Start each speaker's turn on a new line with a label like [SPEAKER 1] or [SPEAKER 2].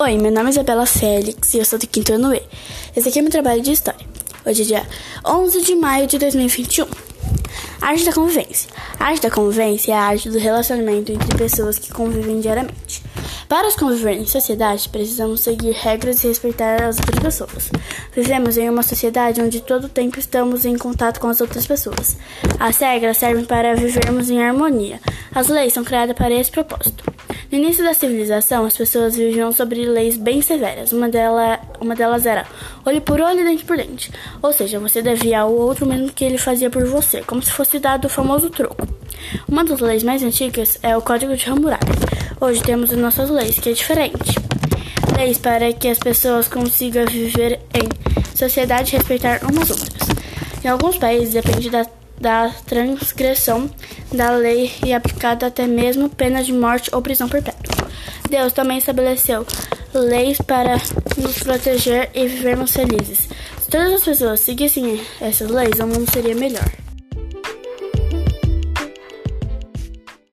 [SPEAKER 1] Oi, meu nome é Isabela Félix e eu sou do quinto ano E. Esse aqui é meu trabalho de história. Hoje é dia 11 de maio de 2021. Arte da convivência. A arte da convivência é a arte do relacionamento entre pessoas que convivem diariamente. Para conviver em sociedade, precisamos seguir regras e respeitar as outras pessoas. Vivemos em uma sociedade onde todo o tempo estamos em contato com as outras pessoas. As regras servem para vivermos em harmonia. As leis são criadas para esse propósito. No início da civilização, as pessoas viviam sobre leis bem severas. Uma, dela, uma delas era olho por olho dente por dente. Ou seja, você devia ao outro mesmo que ele fazia por você, como se fosse dado o famoso troco. Uma das leis mais antigas é o Código de Hammurabi. Hoje temos as nossas leis, que é diferente. Leis para que as pessoas consigam viver em sociedade e respeitar umas outras. Em alguns países depende da da transgressão da lei e aplicada até mesmo pena de morte ou prisão perpétua. Deus também estabeleceu leis para nos proteger e vivermos felizes. Se todas as pessoas seguissem essas leis, o mundo seria melhor.